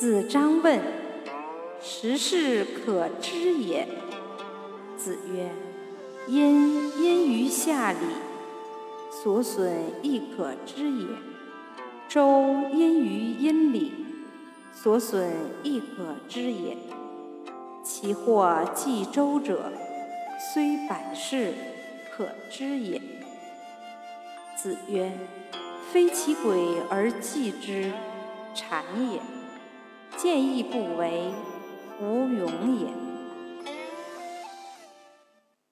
子张问：“时事可知也？”子曰：“殷殷于夏礼，所损亦可知也；周因于殷礼，所损亦可知也。其或继周者，虽百世，可知也。”子曰：“非其鬼而祭之，谄也；见义不为，无勇也。”